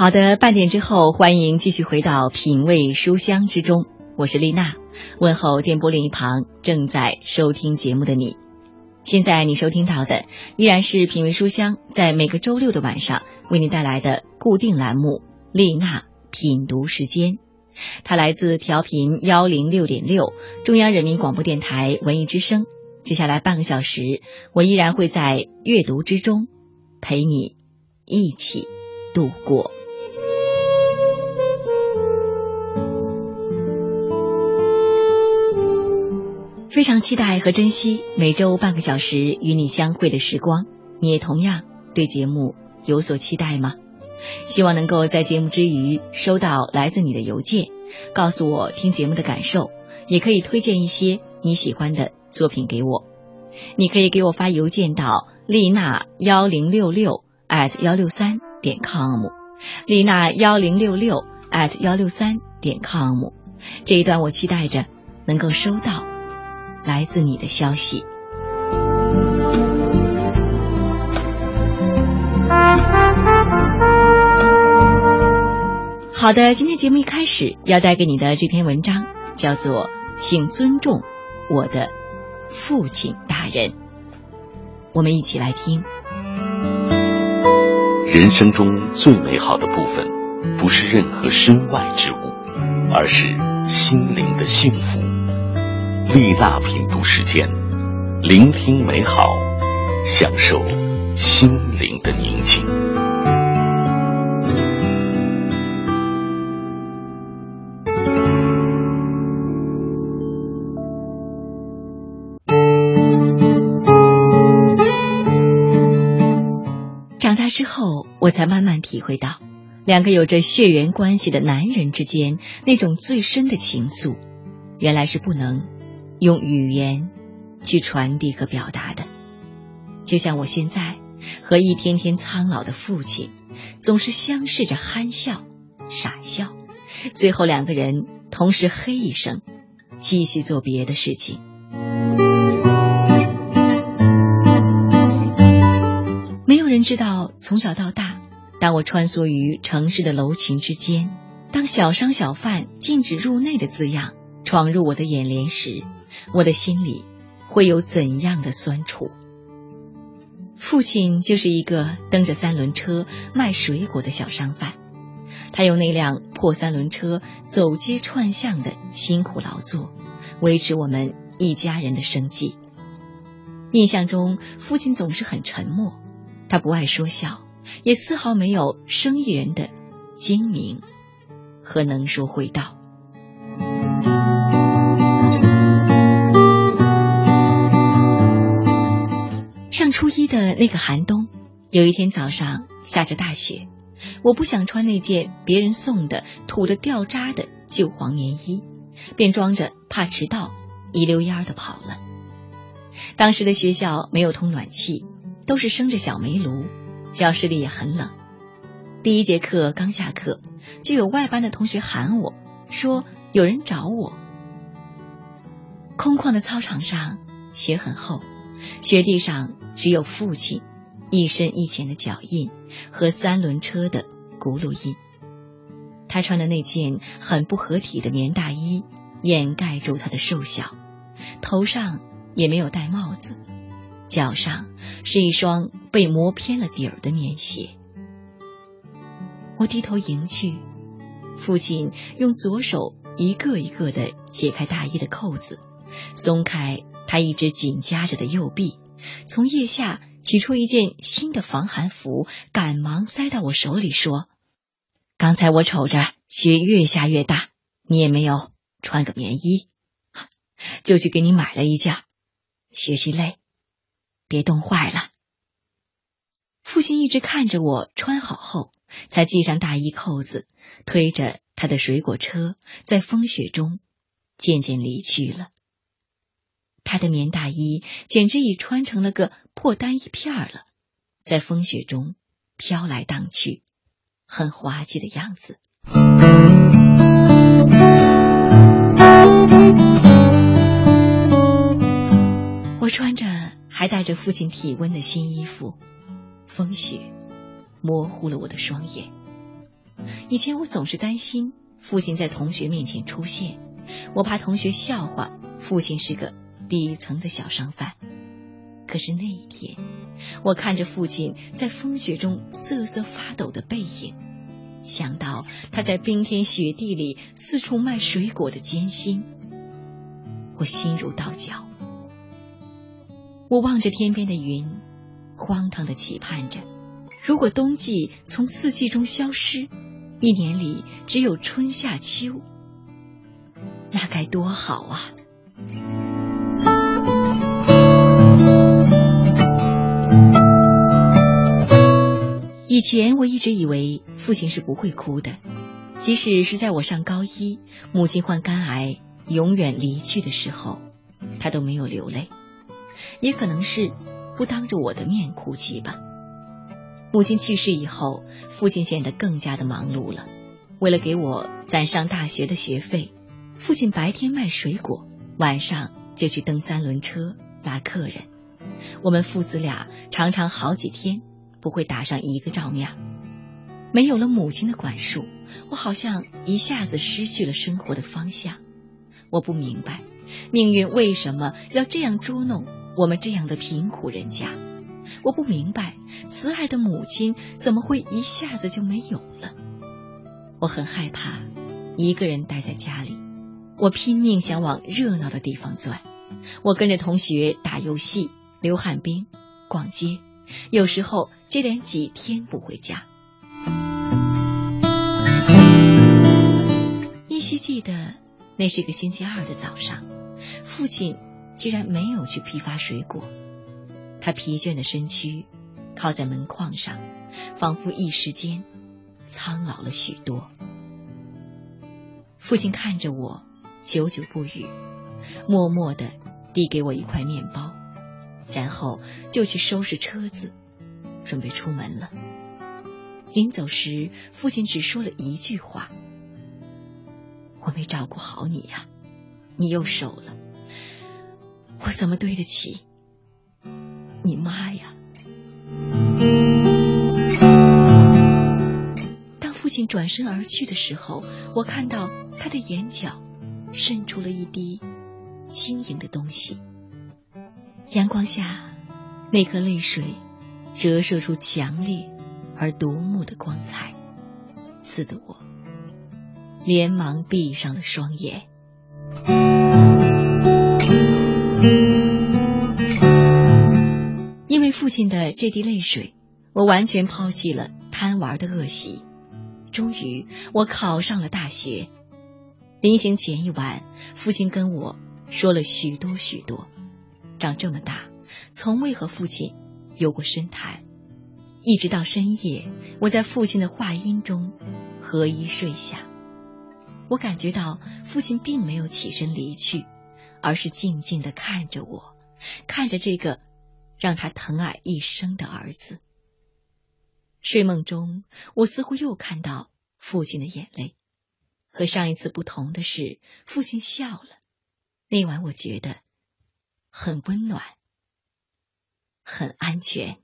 好的，半点之后，欢迎继续回到品味书香之中。我是丽娜，问候电波另一旁正在收听节目的你。现在你收听到的依然是品味书香在每个周六的晚上为你带来的固定栏目——丽娜品读时间。它来自调频幺零六点六，中央人民广播电台文艺之声。接下来半个小时，我依然会在阅读之中陪你一起度过。非常期待和珍惜每周半个小时与你相会的时光。你也同样对节目有所期待吗？希望能够在节目之余收到来自你的邮件，告诉我听节目的感受，也可以推荐一些你喜欢的作品给我。你可以给我发邮件到丽娜幺零六六 at 幺六三点 com，丽娜幺零六六 at 幺六三点 com。这一段我期待着能够收到来自你的消息。好的，今天节目一开始要带给你的这篇文章叫做《请尊重我的父亲大人》，我们一起来听。人生中最美好的部分，不是任何身外之物，而是心灵的幸福。丽娜品读时间，聆听美好，享受心灵的宁静。长大之后，我才慢慢体会到，两个有着血缘关系的男人之间那种最深的情愫，原来是不能用语言去传递和表达的。就像我现在和一天天苍老的父亲，总是相视着憨笑、傻笑，最后两个人同时嘿一声，继续做别的事情。没有人知道，从小到大，当我穿梭于城市的楼群之间，当“小商小贩禁止入内”的字样闯入我的眼帘时，我的心里会有怎样的酸楚？父亲就是一个蹬着三轮车卖水果的小商贩，他用那辆破三轮车走街串巷的辛苦劳作，维持我们一家人的生计。印象中，父亲总是很沉默。他不爱说笑，也丝毫没有生意人的精明和能说会道。那个寒冬，有一天早上下着大雪，我不想穿那件别人送的土的掉渣的旧黄棉衣，便装着怕迟到，一溜烟的跑了。当时的学校没有通暖气。都是生着小煤炉，教室里也很冷。第一节课刚下课，就有外班的同学喊我说有人找我。空旷的操场上，雪很厚，雪地上只有父亲一深一浅的脚印和三轮车的轱辘印。他穿的那件很不合体的棉大衣掩盖住他的瘦小，头上也没有戴帽子，脚上。是一双被磨偏了底儿的棉鞋。我低头迎去，父亲用左手一个一个的解开大衣的扣子，松开他一直紧夹着的右臂，从腋下取出一件新的防寒服，赶忙塞到我手里，说：“刚才我瞅着雪越下越大，你也没有穿个棉衣，就去给你买了一件。学习累。”别冻坏了。父亲一直看着我穿好后，才系上大衣扣子，推着他的水果车，在风雪中渐渐离去了。他的棉大衣简直已穿成了个破单衣片儿了，在风雪中飘来荡去，很滑稽的样子。我穿着。还带着父亲体温的新衣服，风雪模糊了我的双眼。以前我总是担心父亲在同学面前出现，我怕同学笑话父亲是个底层的小商贩。可是那一天，我看着父亲在风雪中瑟瑟发抖的背影，想到他在冰天雪地里四处卖水果的艰辛，我心如刀绞。我望着天边的云，荒唐的期盼着：如果冬季从四季中消失，一年里只有春夏秋，那该多好啊！以前我一直以为父亲是不会哭的，即使是在我上高一，母亲患肝癌永远离去的时候，他都没有流泪。也可能是不当着我的面哭泣吧。母亲去世以后，父亲显得更加的忙碌了。为了给我攒上大学的学费，父亲白天卖水果，晚上就去蹬三轮车拉客人。我们父子俩常常好几天。不会打上一个照面。没有了母亲的管束，我好像一下子失去了生活的方向。我不明白命运为什么要这样捉弄我们这样的贫苦人家。我不明白慈爱的母亲怎么会一下子就没有了。我很害怕一个人待在家里，我拼命想往热闹的地方钻。我跟着同学打游戏、溜旱冰、逛街。有时候接连几天不回家，依稀记得那是个星期二的早上，父亲居然没有去批发水果，他疲倦的身躯靠在门框上，仿佛一时间苍老了许多。父亲看着我，久久不语，默默的递给我一块面包。然后就去收拾车子，准备出门了。临走时，父亲只说了一句话：“我没照顾好你呀，你又瘦了，我怎么对得起你妈呀？”当父亲转身而去的时候，我看到他的眼角渗出了一滴晶莹的东西。阳光下，那颗泪水折射出强烈而夺目的光彩，刺得我连忙闭上了双眼。因为父亲的这滴泪水，我完全抛弃了贪玩的恶习。终于，我考上了大学。临行前一晚，父亲跟我说了许多许多。长这么大，从未和父亲有过深谈。一直到深夜，我在父亲的话音中合衣睡下。我感觉到父亲并没有起身离去，而是静静的看着我，看着这个让他疼爱一生的儿子。睡梦中，我似乎又看到父亲的眼泪。和上一次不同的是，父亲笑了。那晚，我觉得。很温暖，很安全。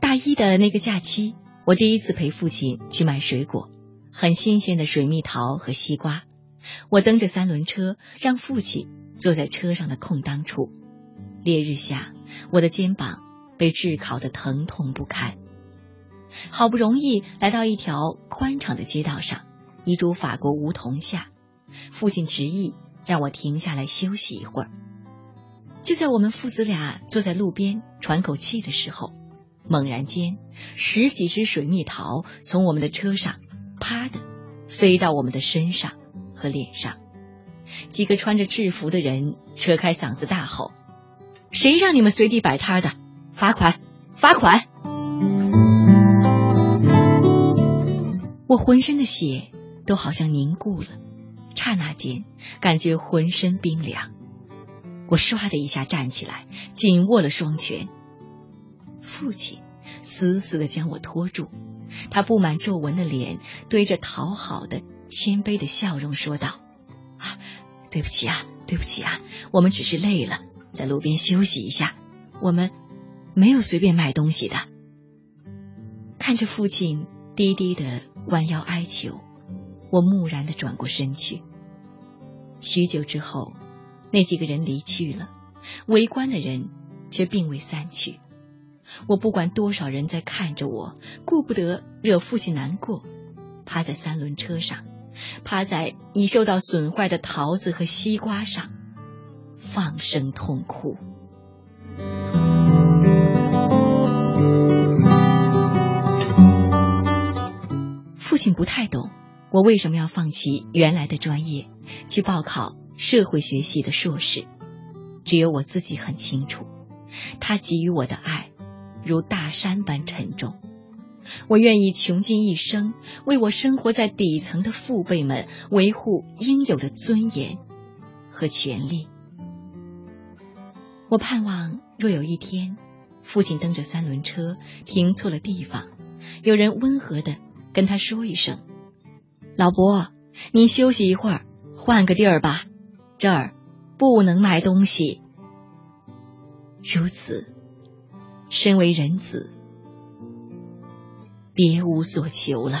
大一的那个假期，我第一次陪父亲去买水果，很新鲜的水蜜桃和西瓜。我蹬着三轮车，让父亲坐在车上的空当处。烈日下，我的肩膀被炙烤的疼痛不堪。好不容易来到一条宽敞的街道上。一株法国梧桐下，父亲执意让我停下来休息一会儿。就在我们父子俩坐在路边喘口气的时候，猛然间，十几只水蜜桃从我们的车上啪的飞到我们的身上和脸上。几个穿着制服的人扯开嗓子大吼：“谁让你们随地摆摊的？罚款！罚款！”我浑身的血。都好像凝固了，刹那间感觉浑身冰凉。我唰的一下站起来，紧握了双拳。父亲死死的将我拖住，他布满皱纹的脸堆着讨好的、谦卑的笑容说道：“啊，对不起啊，对不起啊，我们只是累了，在路边休息一下。我们，没有随便卖东西的。看着父亲低低的弯腰哀求，我木然的转过身去。许久之后，那几个人离去了，围观的人却并未散去。我不管多少人在看着我，顾不得惹父亲难过，趴在三轮车上，趴在已受到损坏的桃子和西瓜上，放声痛哭。父亲不太懂我为什么要放弃原来的专业，去报考社会学系的硕士，只有我自己很清楚，他给予我的爱如大山般沉重。我愿意穷尽一生，为我生活在底层的父辈们维护应有的尊严和权利。我盼望，若有一天，父亲蹬着三轮车停错了地方，有人温和的。跟他说一声：“老伯，您休息一会儿，换个地儿吧，这儿不能卖东西。”如此，身为人子，别无所求了。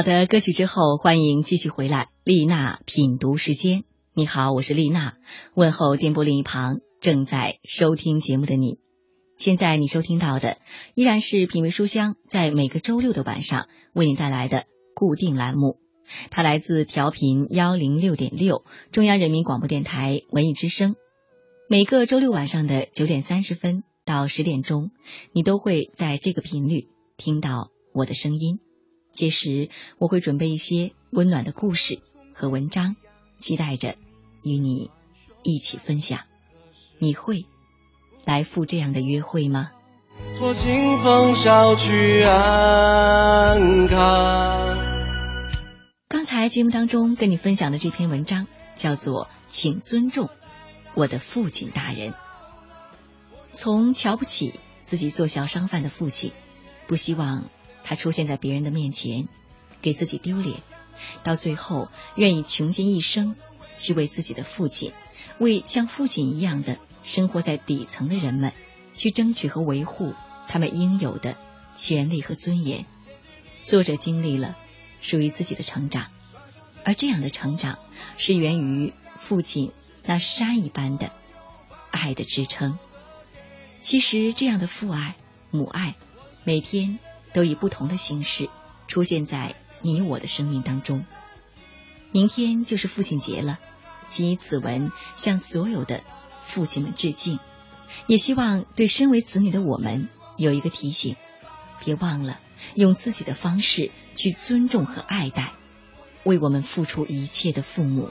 好的，歌曲之后，欢迎继续回来。丽娜品读时间，你好，我是丽娜，问候电波另一旁正在收听节目的你。现在你收听到的依然是品味书香在每个周六的晚上为你带来的固定栏目，它来自调频幺零六点六中央人民广播电台文艺之声。每个周六晚上的九点三十分到十点钟，你都会在这个频率听到我的声音。届时我会准备一些温暖的故事和文章，期待着与你一起分享。你会来赴这样的约会吗？托清风捎去安康。刚才节目当中跟你分享的这篇文章叫做《请尊重我的父亲大人》，从瞧不起自己做小商贩的父亲，不希望。他出现在别人的面前，给自己丢脸，到最后愿意穷尽一生去为自己的父亲，为像父亲一样的生活在底层的人们，去争取和维护他们应有的权利和尊严。作者经历了属于自己的成长，而这样的成长是源于父亲那山一般的爱的支撑。其实，这样的父爱、母爱，每天。都以不同的形式出现在你我的生命当中。明天就是父亲节了，谨以此文向所有的父亲们致敬，也希望对身为子女的我们有一个提醒：别忘了用自己的方式去尊重和爱戴为我们付出一切的父母。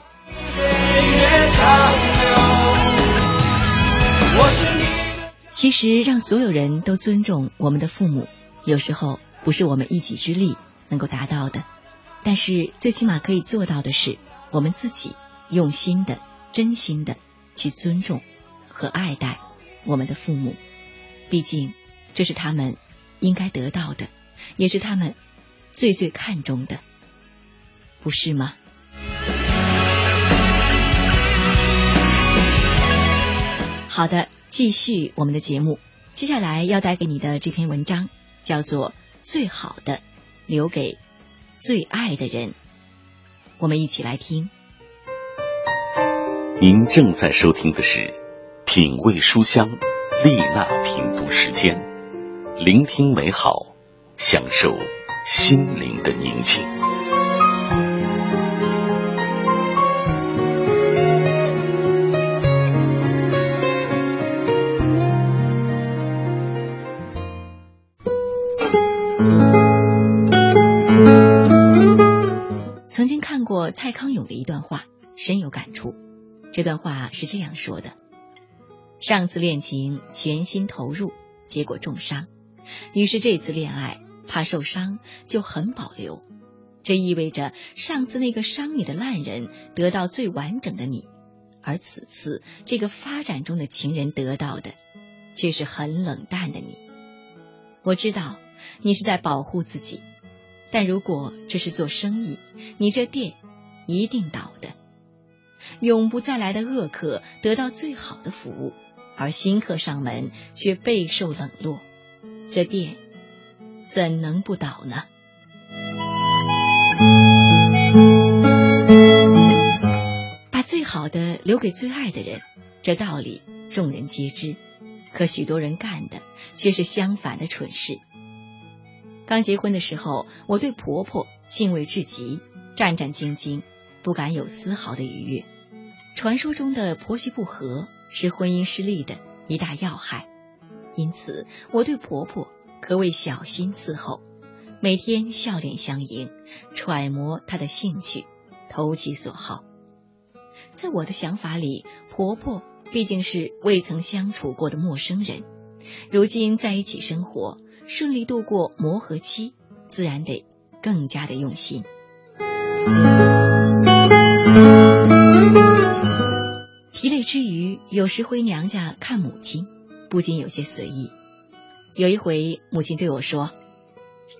其实，让所有人都尊重我们的父母，有时候不是我们一己之力能够达到的。但是，最起码可以做到的是，我们自己用心的、真心的去尊重和爱戴我们的父母。毕竟，这是他们应该得到的，也是他们最最看重的，不是吗？好的，继续我们的节目。接下来要带给你的这篇文章叫做《最好的留给最爱的人》，我们一起来听。您正在收听的是《品味书香》丽娜品读时间，聆听美好，享受心灵的宁静。蔡康永的一段话，深有感触。这段话是这样说的：上次恋情全心投入，结果重伤，于是这次恋爱怕受伤，就很保留。这意味着上次那个伤你的烂人得到最完整的你，而此次这个发展中的情人得到的，却是很冷淡的你。我知道你是在保护自己。但如果这是做生意，你这店一定倒的。永不再来的恶客得到最好的服务，而新客上门却备受冷落，这店怎能不倒呢？把最好的留给最爱的人，这道理众人皆知，可许多人干的却是相反的蠢事。刚结婚的时候，我对婆婆敬畏至极，战战兢兢，不敢有丝毫的逾越。传说中的婆媳不和是婚姻失利的一大要害，因此我对婆婆可谓小心伺候，每天笑脸相迎，揣摩她的兴趣，投其所好。在我的想法里，婆婆毕竟是未曾相处过的陌生人，如今在一起生活。顺利度过磨合期，自然得更加的用心。之余，有时回娘家看母亲，不禁有些随意。有一回，母亲对我说：“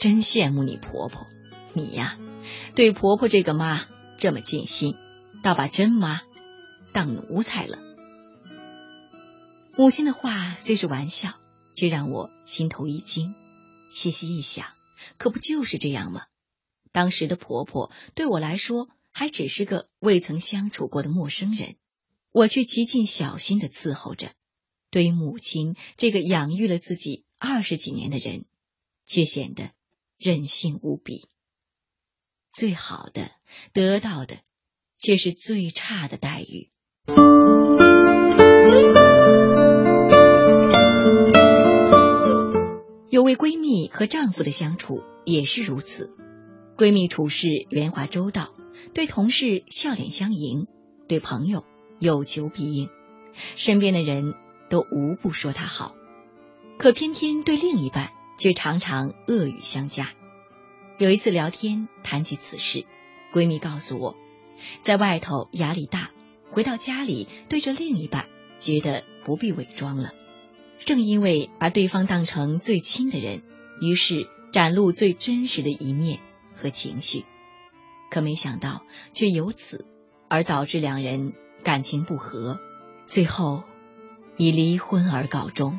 真羡慕你婆婆，你呀，对婆婆这个妈这么尽心，倒把真妈当奴才了。”母亲的话虽是玩笑。却让我心头一惊，细细一想，可不就是这样吗？当时的婆婆对我来说还只是个未曾相处过的陌生人，我却极尽小心的伺候着。对于母亲这个养育了自己二十几年的人，却显得任性无比。最好的得到的，却是最差的待遇。有位闺蜜和丈夫的相处也是如此。闺蜜处事圆滑周到，对同事笑脸相迎，对朋友有求必应，身边的人都无不说她好。可偏偏对另一半却常常恶语相加。有一次聊天谈起此事，闺蜜告诉我，在外头压力大，回到家里对着另一半觉得不必伪装了。正因为把对方当成最亲的人，于是展露最真实的一面和情绪，可没想到却由此而导致两人感情不和，最后以离婚而告终。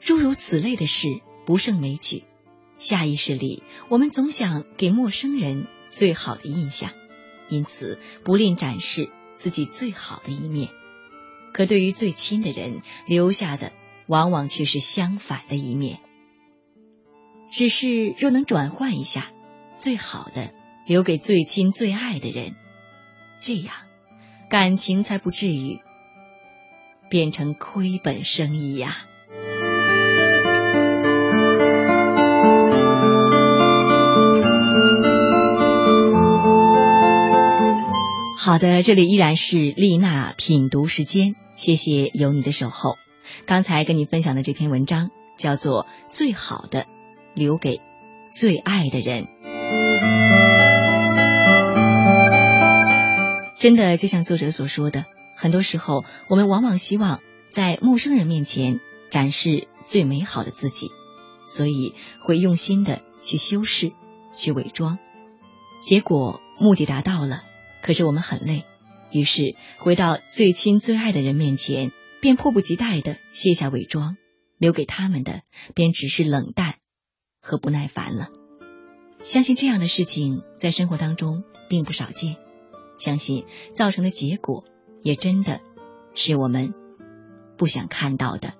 诸如此类的事不胜枚举，下意识里我们总想给陌生人最好的印象，因此不吝展示。自己最好的一面，可对于最亲的人留下的，往往却是相反的一面。只是若能转换一下，最好的留给最亲最爱的人，这样感情才不至于变成亏本生意呀。好的，这里依然是丽娜品读时间，谢谢有你的守候。刚才跟你分享的这篇文章叫做《最好的留给最爱的人》。真的，就像作者所说的，很多时候我们往往希望在陌生人面前展示最美好的自己，所以会用心的去修饰、去伪装，结果目的达到了。可是我们很累，于是回到最亲最爱的人面前，便迫不及待的卸下伪装，留给他们的便只是冷淡和不耐烦了。相信这样的事情在生活当中并不少见，相信造成的结果也真的是我们不想看到的。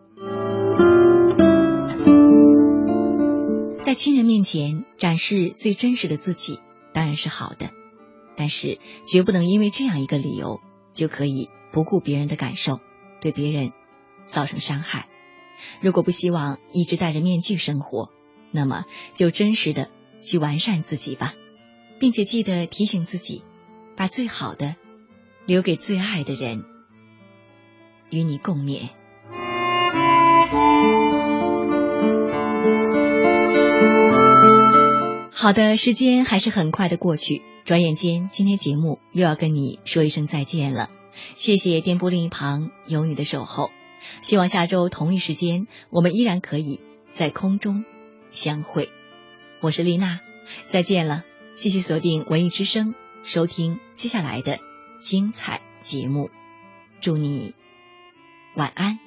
在亲人面前展示最真实的自己，当然是好的。但是，绝不能因为这样一个理由，就可以不顾别人的感受，对别人造成伤害。如果不希望一直戴着面具生活，那么就真实的去完善自己吧，并且记得提醒自己，把最好的留给最爱的人，与你共勉。好的，时间还是很快的过去。转眼间，今天节目又要跟你说一声再见了。谢谢电波另一旁有你的守候，希望下周同一时间我们依然可以在空中相会。我是丽娜，再见了。继续锁定文艺之声，收听接下来的精彩节目。祝你晚安。